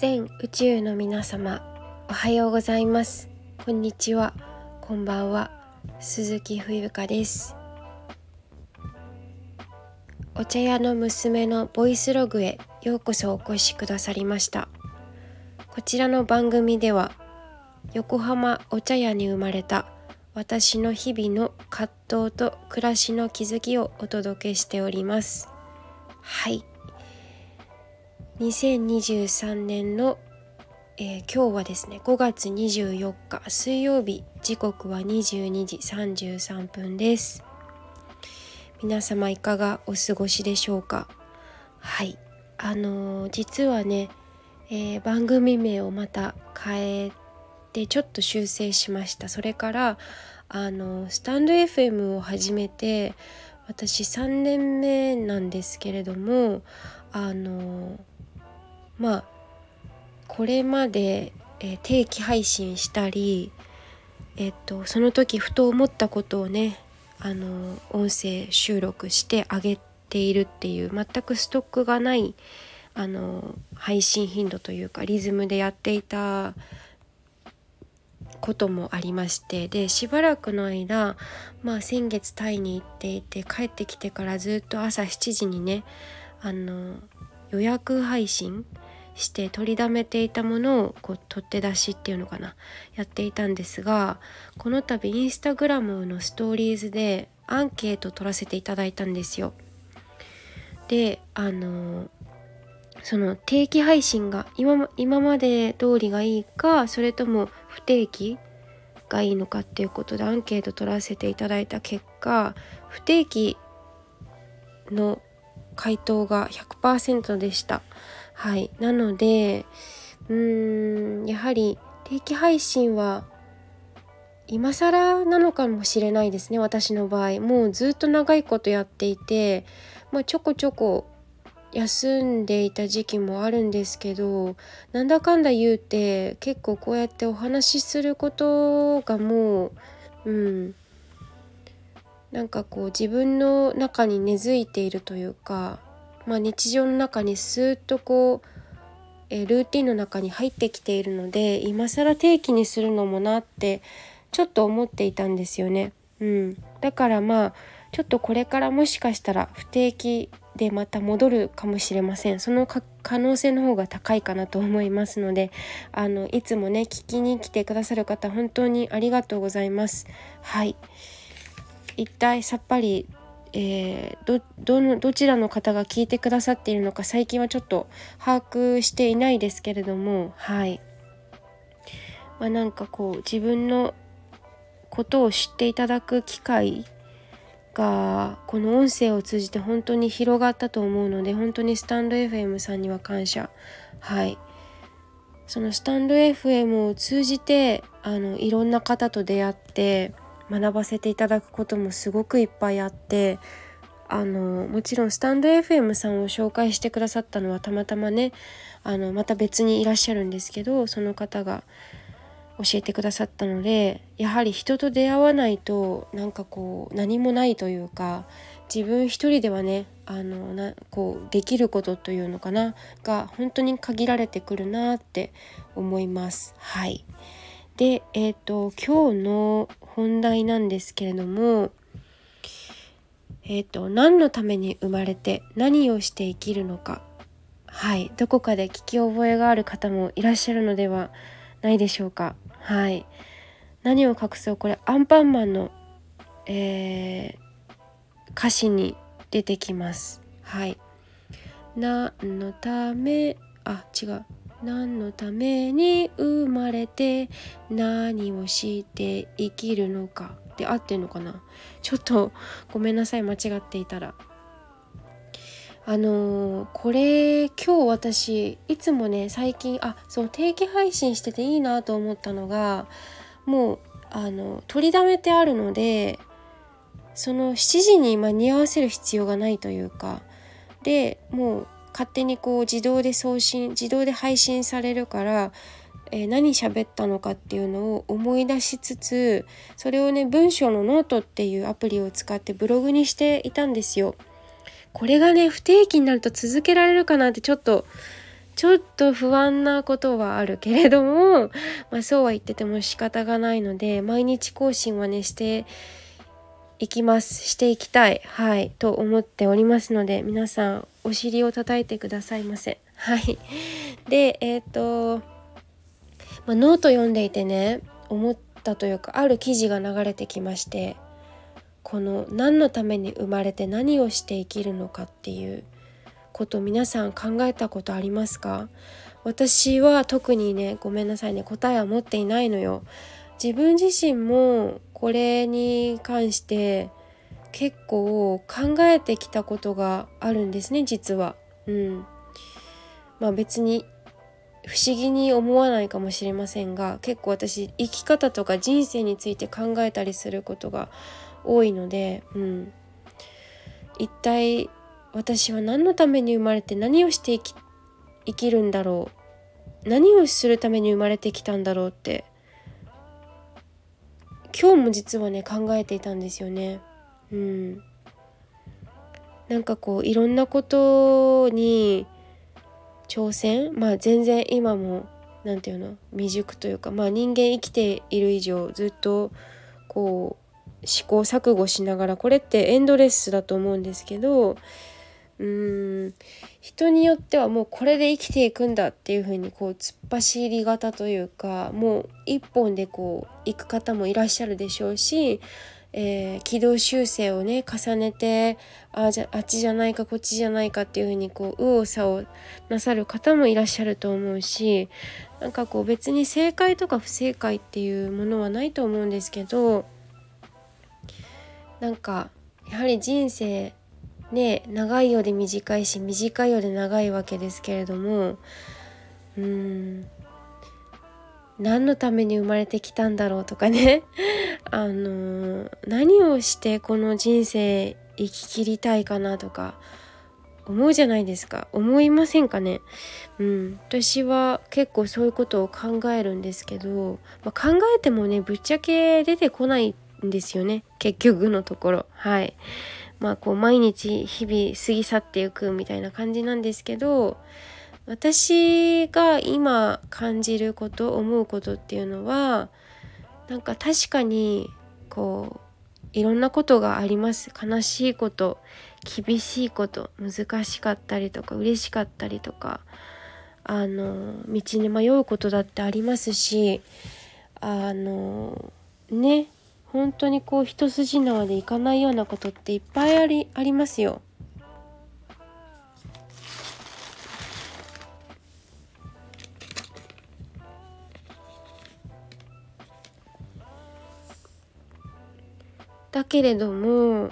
全宇宙の皆様おはようございます。こんにちは。こんばんは。鈴木冬香です。お茶屋の娘のボイスログへようこそお越しくださりました。こちらの番組では横浜お茶屋に生まれた私の日々の葛藤と暮らしの気づきをお届けしております。はい。2023年の、えー、今日はですね5月24日水曜日時刻は22時33分です。皆様いかがお過ごしでしょうか？はい。あのー、実はね、えー、番組名をまた変えてちょっと修正しました。それからあのスタンド FM を始めて私3年目なんですけれどもあのまあこれまで、えー、定期配信したりえっとその時ふと思ったことをねあの音声収録してあげているっていう全くストックがないあの配信頻度というかリズムでやっていたこともありましてでしばらくの間、まあ、先月タイに行っていて帰ってきてからずっと朝7時にねあの予約配信して取りだめていたものをこう取って出しっていうのかなやっていたんですがこの度インスタグラムのストーリーズでアンケート取らせていただいたんですよ。であのその定期配信が今今まで通りがいいかそれとも不定期がいいのかっていうことでアンケート取らせていただいた結果不定期の回答が100%でした。はい、なのでうーんやはり定期配信は今更なのかもしれないですね私の場合。もうずっと長いことやっていて、まあ、ちょこちょこ休んでいた時期もあるんですけどなんだかんだ言うて結構こうやってお話しすることがもううん。なんかこう自分の中に根付いているというかまあ、日常の中にスーッとこう、えルーティンの中に入ってきているので今更定期にするのもなってちょっと思っていたんですよね。うん、だからまあちょっとこれからもしかしたら不定期でまた戻るかもしれません。その可能性の方が高いかなと思いますのであのいつもね聞きに来てくださる方本当にありがとうございます。はい。一体さっぱりえー、どどちらの方が聞いてくださっているのか最近はちょっと把握していないですけれどもはい。まあ、なんかこう自分のことを知っていただく機会がこの音声を通じて本当に広がったと思うので本当にスタンド FM さんには感謝。はい。そのスタンド FM を通じてあのいろんな方と出会って学ばせていただくこともすごくいっぱいあってあのもちろんスタンド FM さんを紹介してくださったのはたまたまねあのまた別にいらっしゃるんですけどその方が教えてくださったのでやはり人と出会わないとなんかこう何もないというか自分一人ではねあのなこうできることというのかなが本当に限られてくるなって思います。はいでえっ、ー、と今日の本題なんですけれどもえっ、ー、と何のために生まれて何をして生きるのか。はい。どこかで聞き覚えがある方もいらっしゃるのではないでしょうか。はい。何を隠そう。これアンパンマンの、えー、歌詞に出てきます。はい。何のためあ違う。何のために生まれて何をして生きるのか。で合ってんのかな？ちょっとごめんなさい間違っていたら。あのー、これ今日私いつもね最近あそう定期配信してていいなと思ったのがもうあの取りだめてあるのでその7時に間に合わせる必要がないというか。でもう勝手にこう自動で送信自動で配信されるから、えー、何喋ったのかっていうのを思い出しつつそれをね文章のノートっていうアプリを使ってブログにしていたんですよ。これがね不定期になると続けられるかなってちょっとちょっと不安なことはあるけれども、まあ、そうは言ってても仕方がないので毎日更新はねしていきます。していきたい。はい。と思っておりますので皆さんお尻を叩いてくださいませ。はい。でえっ、ー、と、まあ、ノート読んでいてね思ったというかある記事が流れてきましてこの何のために生まれて何をして生きるのかっていうこと皆さん考えたことありますか？私は特にねごめんなさいね答えは持っていないのよ。自分自身もこれに関して結構考えてきたことがあるんですね実は。うん、まあ別に不思議に思わないかもしれませんが結構私生き方とか人生について考えたりすることが多いので、うん、一体私は何のために生まれて何をして生き生きるんだろう？何をするために生まれてきたんだろうって今日も実はね考えていたんですよね。うん、なんかこういろんなことに挑戦。まあ全然今も何て言うの未熟というかまあ人間生きている以上ずっとこう試行錯誤しながらこれってエンドレスだと思うんですけどうーん。人によってはもうこれで生きていくんだっていう風にこう突っ走り型というかもう一本でこう行く方もいらっしゃるでしょうし、えー、軌道修正をね重ねてあじゃあっちじゃないかこっちじゃないかっていう風にこう右往左往なさる方もいらっしゃると思うしなんかこう別に正解とか不正解っていうものはないと思うんですけどなんかやはり人生ね長いようで短いし短いようで長いわけですけれどもうん。何のために生まれてきたんだろうとかね。あの何をしてこの人生生き切りたいかなとか思うじゃないですか。思いませんかね。うん。私は結構そういうことを考えるんですけど、まあ、考えてもねぶっちゃけ出てこないんですよね。結局のところ。はい。まあこう毎日日々過ぎ去っていくみたいな感じなんですけど私が今感じること思うことっていうのはなんか確かにこういろんなことがあります悲しいこと厳しいこと難しかったりとか嬉しかったりとかあの道に迷うことだってありますしあのね本当にこう一筋縄でいかないようなことっていっぱいありありますよ。だけれども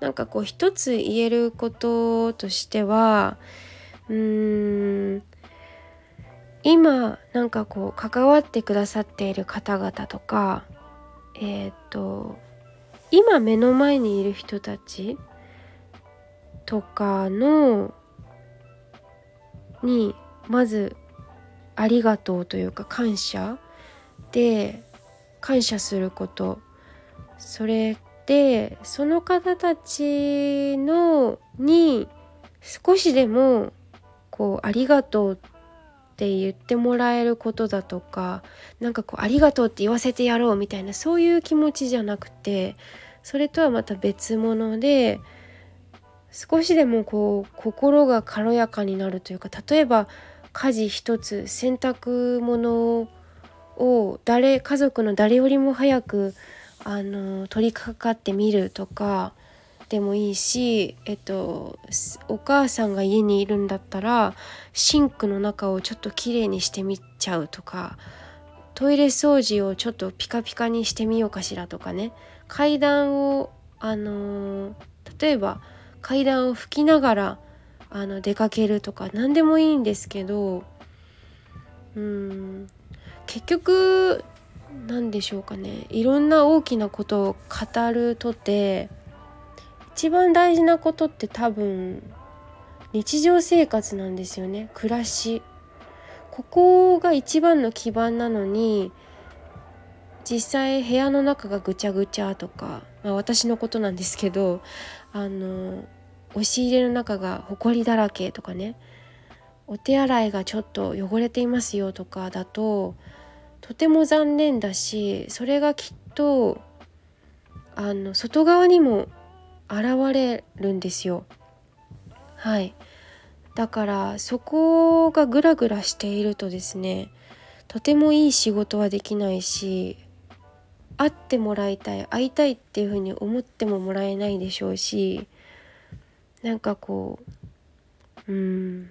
なんかこう一つ言えることとしてはうーん今なんかこう関わってくださっている方々とかえっ、ー、と今目の前にいる人たちとかのにまずありがとうというか感謝で感謝すること。それでその方たちのに少しでもこうありがとうって言ってもらえることだとかなんかこうありがとうって言わせてやろうみたいなそういう気持ちじゃなくてそれとはまた別物で少しでもこう心が軽やかになるというか例えば家事一つ洗濯物を誰家族の誰よりも早くあの取り掛かってみるとかでもいいし、えっと、お母さんが家にいるんだったらシンクの中をちょっときれいにしてみちゃうとかトイレ掃除をちょっとピカピカにしてみようかしらとかね。階段をあの、例えば階段を拭きながらあの出かけるとか何でもいいんですけどうん結局何でしょうかね。いろんな大きなことを語るとて一番大事なことって多分日常生活なんですよね。暮らし。ここが一番の基盤なのに実際部屋の中がぐちゃぐちゃとか、まあ、私のことなんですけどあの押し入れの中がほこりだらけとかね。お手洗いがちょっと汚れていますよとかだととても残念だしそれがきっとあの外側にも現れるんですよ。はいだからそこがグラグラしているとですねとてもいい仕事はできないし会ってもらいたい会いたいっていうふうに思ってももらえないでしょうしなんかこううん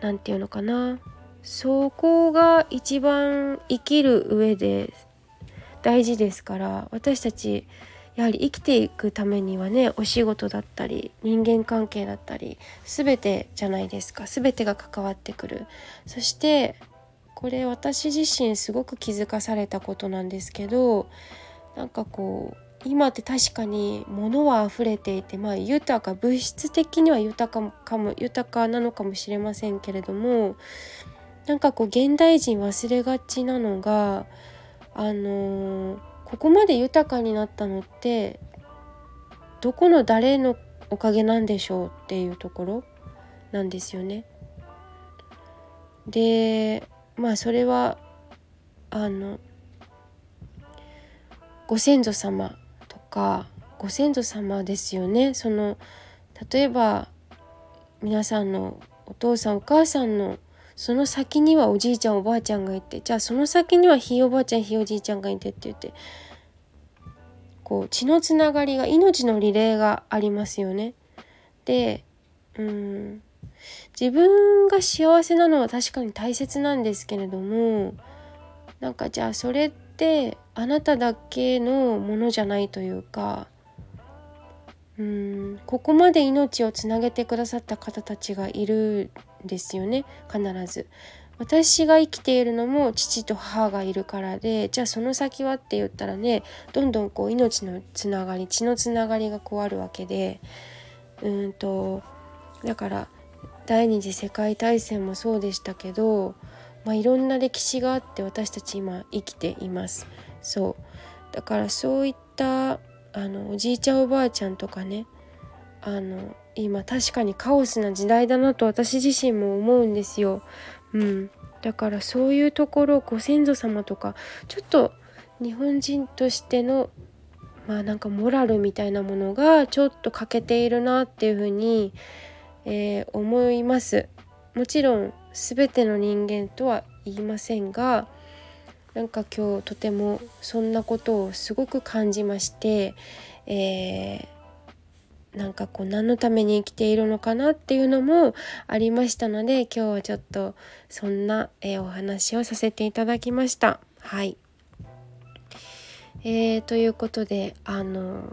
何て言うのかなそこが一番生きる上で大事ですから私たちやはり生きていくためにはねお仕事だったり人間関係だったり全てじゃないですか。全てが関わってくる。そしてこれ私自身すごく気づかされたことなんですけどなんかこう今って確かに物は溢れていてまあ豊か物質的には豊かかも豊かなのかもしれませんけれどもなんかこう現代人忘れがちなのがあのー、ここまで豊かになったのってどこの誰のおかげなんでしょうっていうところなんですよね。でまあそれはあのご先祖様とかご先祖様ですよねその例えば皆さんのお父さんお母さんのその先にはおじいちゃんおばあちゃんがいてじゃあその先にはひいおばあちゃんひいおじいちゃんがいてって言ってこう血のつながりが命のリレーがありますよね。でうん自分が幸せなのは確かに大切なんですけれどもなんかじゃあそれってあなただけのものじゃないというかうん。ここまで命をつなげてくださった方たちがいるんですよね。必ず。私が生きているのも父と母がいるからでじゃあその先はって言ったらねどんどんこう命のつながり血のつながりがこうあるわけで。うんとだから第二次世界大戦もそうでしたけど、まあ、いろんな歴史があって私たち今生きています。そう。だからそういったあのおじいちゃんおばあちゃんとかねあの今確かにカオスな時代だなと私自身も思うんですよ。うん、だからそういうところご先祖様とかちょっと日本人としてのまあなんかモラルみたいなものがちょっと欠けているなっていうふうに、えー、思います。もちろん全ての人間とは言いませんがなんか今日とてもそんなことをすごく感じまして、えーなんかこう何のために生きているのかなっていうのもありましたので今日はちょっとそんな、えー、お話をさせていただきました。はいえー、ということであの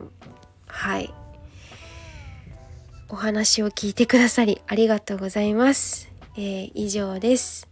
はいお話を聞いてくださりありがとうございます。えー、以上です。